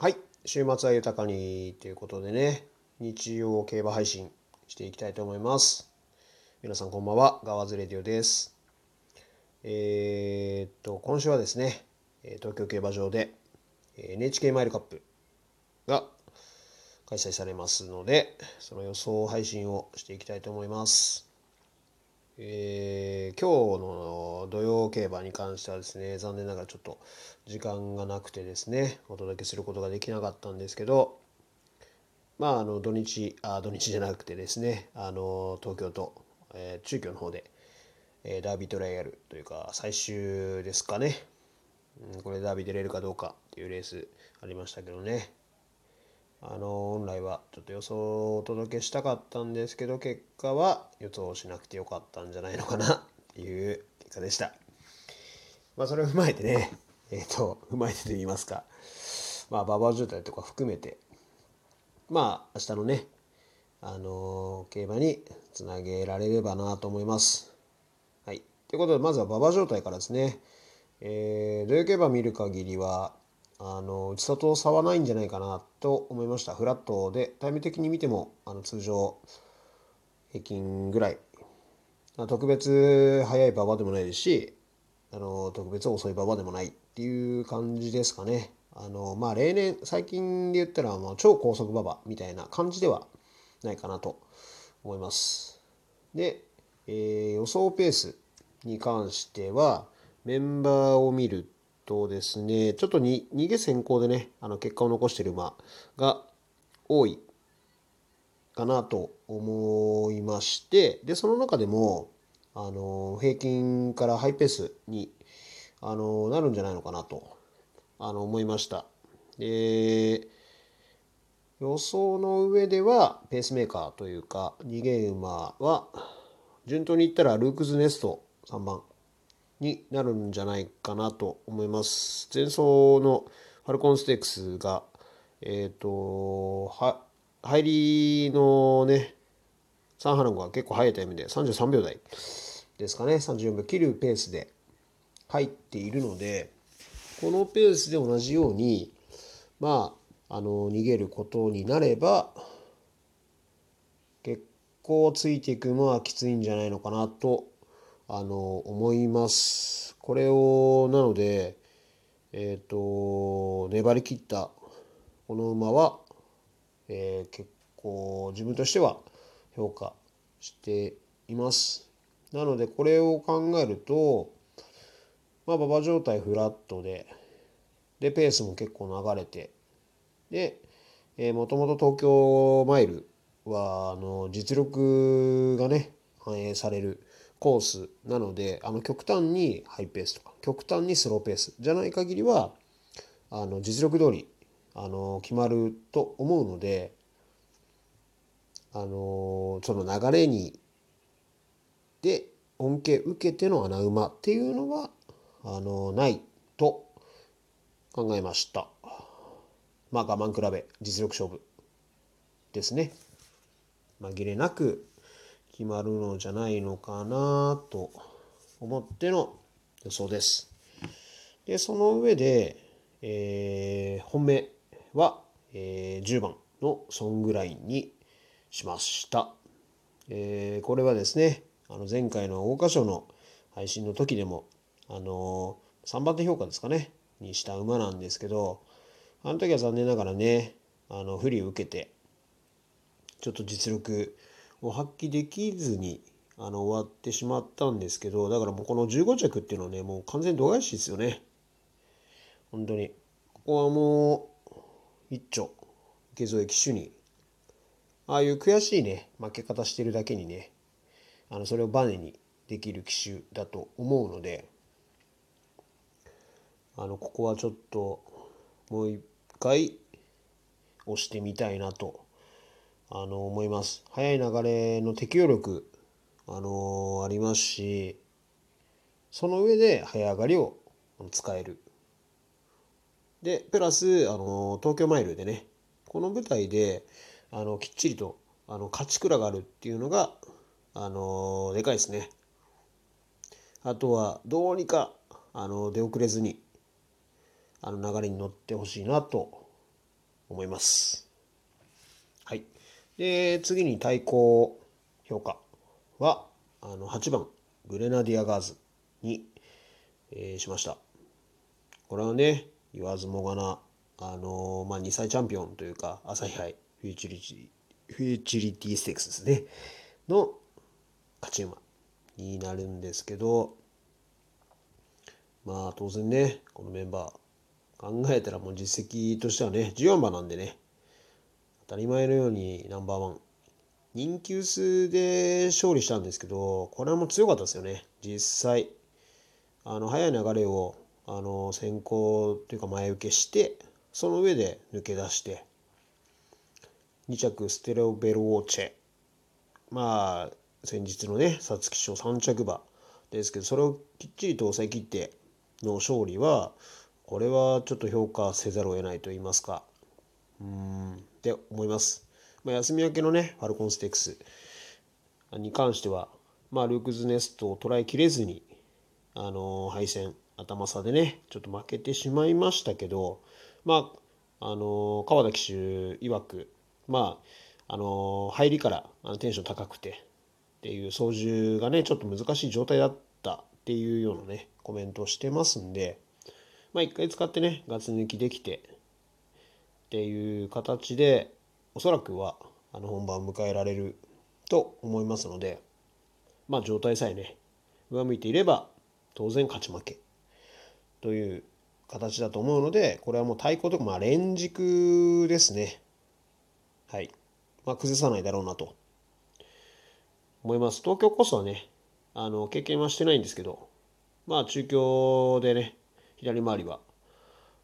はい。週末は豊かにということでね日曜競馬配信していきたいと思います。皆さんこんばんは。ガワズレディオです。えー、っと今週はですね東京競馬場で NHK マイルカップが開催されますのでその予想配信をしていきたいと思います。えー、今日の土曜競馬に関してはですね残念ながらちょっと時間がなくてですねお届けすることができなかったんですけどまああの土日あ土日じゃなくてですねあの東京と、えー、中京の方で、えー、ダービートライアルというか最終ですかね、うん、これダービー出れるかどうかっていうレースありましたけどね。あの本来はちょっと予想をお届けしたかったんですけど結果は予想しなくてよかったんじゃないのかなっていう結果でした。まあそれを踏まえてね えっ、ー、と踏まえてと言いますかまあ馬場渋滞とか含めてまあ明日のねあの競馬につなげられればなと思います。はい。ということでまずは馬場状態からですね。えー、土曜競馬見る限りはあの内里差はないんじゃないかなと思いました。フラットでタイム的に見てもあの通常平均ぐらい。特別速い馬場でもないですしあの特別遅い馬場でもないっていう感じですかね。あのまあ例年最近で言ったら、まあ、超高速馬場みたいな感じではないかなと思います。で、えー、予想ペースに関してはメンバーを見るとですね、ちょっとに逃げ先行でね、あの結果を残している馬が多いかなと思いまして、で、その中でも、あの、平均からハイペースに、あの、なるんじゃないのかなと、あの、思いました。で、予想の上では、ペースメーカーというか、逃げ馬は、順当にいったらルークズネスト3番になるんじゃないかなと思います。前走のファルコンステークスが、えっ、ー、と、は、入りのね、サンハナゴが結構速いタイムで33秒台ですかね、34秒切るペースで入っているので、このペースで同じように、まあ、あの、逃げることになれば、結構ついていくのはきついんじゃないのかなとあの思います。これをなのでえっ、ー、と粘り切ったこの馬は、えー、結構自分としては評価しています。なのでこれを考えるとまあ馬場状態フラットででペースも結構流れてで、えー、もともと東京マイルはあの実力がね反映されるコースなのであの極端にハイペースとか極端にスローペースじゃない限りはあの実力通りあの決まると思うのであのその流れにで恩恵受けての穴馬っていうのはあのないと考えました。まあ我慢比べ実力勝負ですね。紛れなく決まるのじゃないのかなと思っての予想です。で、その上で、えー、本命は、えー、10番のソングラインにしました。えー、これはですね、あの前回の桜花賞の配信の時でも、あのー、3番手評価ですかね、にした馬なんですけど、あの時は残念ながらね、あの不利を受けて、ちょっと実力を発揮できずにあの終わってしまったんですけどだからもうこの15着っていうのはねもう完全度外視ですよね。本当に。ここはもう一丁池添騎手に。ああいう悔しいね負け方してるだけにねあのそれをバネにできる騎手だと思うのであのここはちょっともう一回押してみたいなとあの思います。速い流れの適応力あのありますしその上で早上がりを使える。でプラスあの東京マイルでねこの舞台であのきっちりとあの勝ち倉があるっていうのがあのでかいですね。あとはどうにかあの出遅れずにあの流れに乗ってほしいなと思います。で、次に対抗評価は、あの、8番、グレナディアガーズに、えー、しました。これはね、言わずもがな、あのー、まあ、2歳チャンピオンというか、朝日杯フューチュリティ、フューチュリティステークスですね、の勝ち馬になるんですけど、まあ当然ね、このメンバー、考えたらもう実績としてはね、14番なんでね、当たり前のようにナンバーワン。人気薄で勝利したんですけど、これはもう強かったですよね、実際。あの、早い流れを、あの、先行というか前受けして、その上で抜け出して、2着ステレオベルオーチェ。まあ、先日のね、皐月賞3着馬ですけど、それをきっちりと抑え切っての勝利は、これはちょっと評価せざるを得ないと言いますか、うん、って思います。まあ、休み明けのね、ファルコンステークスに関しては、まあ、ルークズネストを捉えきれずに、あのー、敗戦、頭差でね、ちょっと負けてしまいましたけど、まあ、あのー、川田騎手曰く、まあ、あのー、入りからあのテンション高くて、っていう操縦がね、ちょっと難しい状態だったっていうようなね、コメントをしてますんで、まあ一回使ってね、ガツ抜きできてっていう形で、おそらくはあの本番を迎えられると思いますので、まあ状態さえね、上向いていれば当然勝ち負けという形だと思うので、これはもう対抗とか、まあ連軸ですね。はい。まあ崩さないだろうなと思います。東京コースはね、あの、経験はしてないんですけど、まあ、中京でね、左回りは、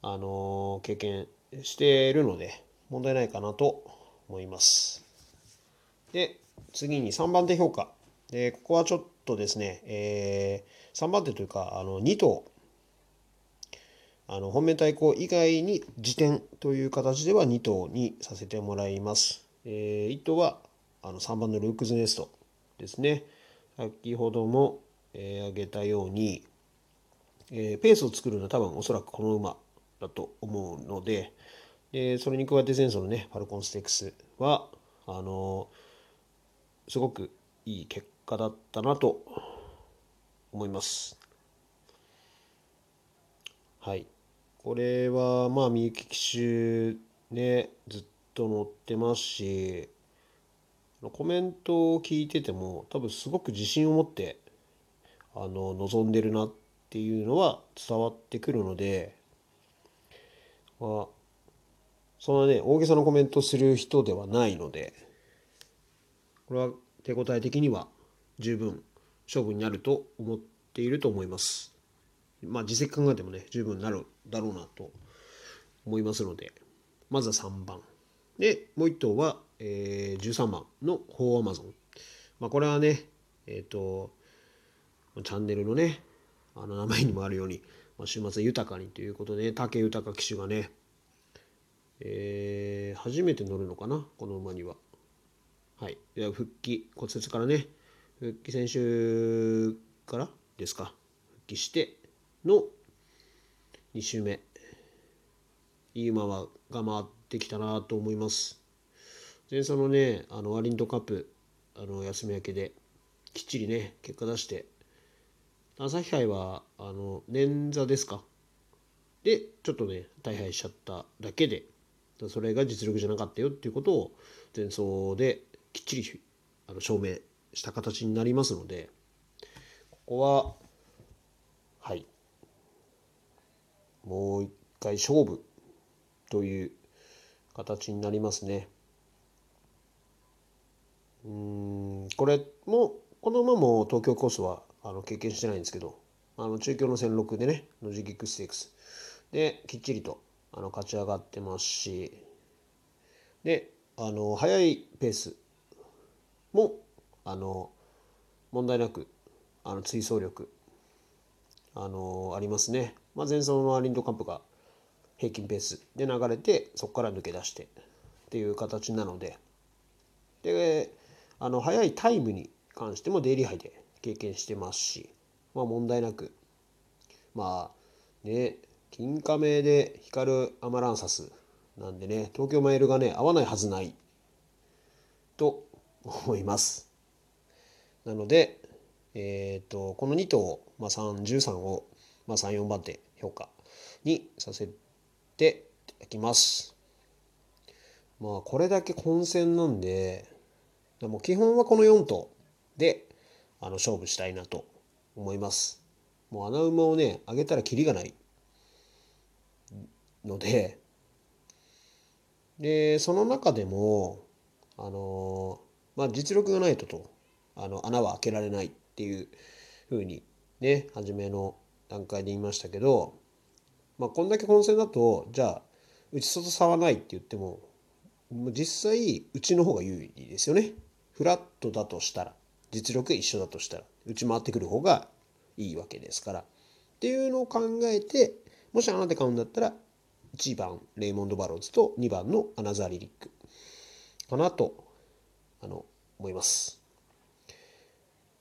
あの、経験しているので、問題ないかなと思います。で、次に3番手評価。で、ここはちょっとですね、えー、3番手というか、あの、2頭、あの、本命対抗以外に時点という形では2頭にさせてもらいます。えー、1頭は、あの、3番のルークズネスト。ですね先ほども、えー、挙げたように、えー、ペースを作るのは多分おそらくこの馬だと思うので、でそれに加えて前走のねファルコンステークスはあの、すごくいい結果だったなと思います。はい。これはまあみゆき騎手ねずっと乗ってますしコメントを聞いてても多分すごく自信を持ってあの望んでるなっていうのは伝わってくるので、まあ、そんなね大げさなコメントする人ではないのでこれは手応え的には十分勝負になると思っていると思います。まあ実績考えてもね十分なるだろうなと思いますのでまずは3番でもう1頭はえー、13番の「フォーアマゾン」まあ、これはねえっ、ー、とチャンネルのねあの名前にもあるように、週末豊かにということで武豊騎手がね、えー、初めて乗るのかなこの馬には。はい、では復帰骨折からね復帰先週からですか復帰しての2週目いい馬はが回ってきたなと思います。前走のねあのワリントカップあの休み明けできっちりね結果出して朝日杯はあの捻挫ですか？でちょっとね大敗しちゃっただけでそれが実力じゃなかったよっていうことを前走できっちりあの証明した形になりますのでここははいもう一回勝負という形になりますね。うんこれもこの馬も東京コースはあの経験してないんですけどあの中京の戦六でねノジギックステークス。できっちりとあの勝ち上がってますしであの速いペースもあの問題なくあの追走力あのありますね、まあ、前走のアリンドカップが平均ペースで流れてそこから抜け出してっていう形なので。であの早いタイムに関してもデイリー杯で経験してますし、まあ、問題なくまあね金亀で光るアマランサスなんでね、東京マイルがね、合わないはずないと思います。なので、えっ、ー、と、この2頭、まあ、3、13を、まあ、3、4番手評価にさせていただきます。まあ、これだけ混戦なんで、でも基本はこの4頭であの勝負したいなと思います。もう穴馬をね、上げたらキリがないので、で、その中でも、あのまあ、実力がないとと、あの、穴は開けられないっていうふうにね、初めの段階で言いましたけど、まあ、こんだけ混戦だと、じゃあ、内外差はないって言っても、実際、うちの方が有利ですよね。フラットだとしたら、実力一緒だとしたら、内回ってくる方がいいわけですから。っていうのを考えて、もしあなた買うんだったら、1番レイモンド・バローズと2番のアナザー・リリックかなとあの思います。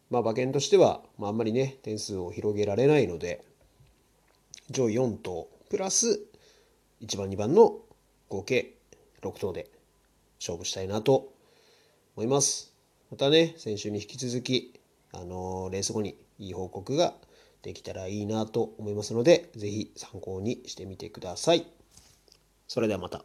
まあ馬券としては、まあ、あんまりね点数を広げられないので上位4頭プラス1番2番の合計6頭で勝負したいなと思います。またね先週に引き続きあのレース後にいい報告ができたらいいなと思いますので、ぜひ参考にしてみてください。それではまた。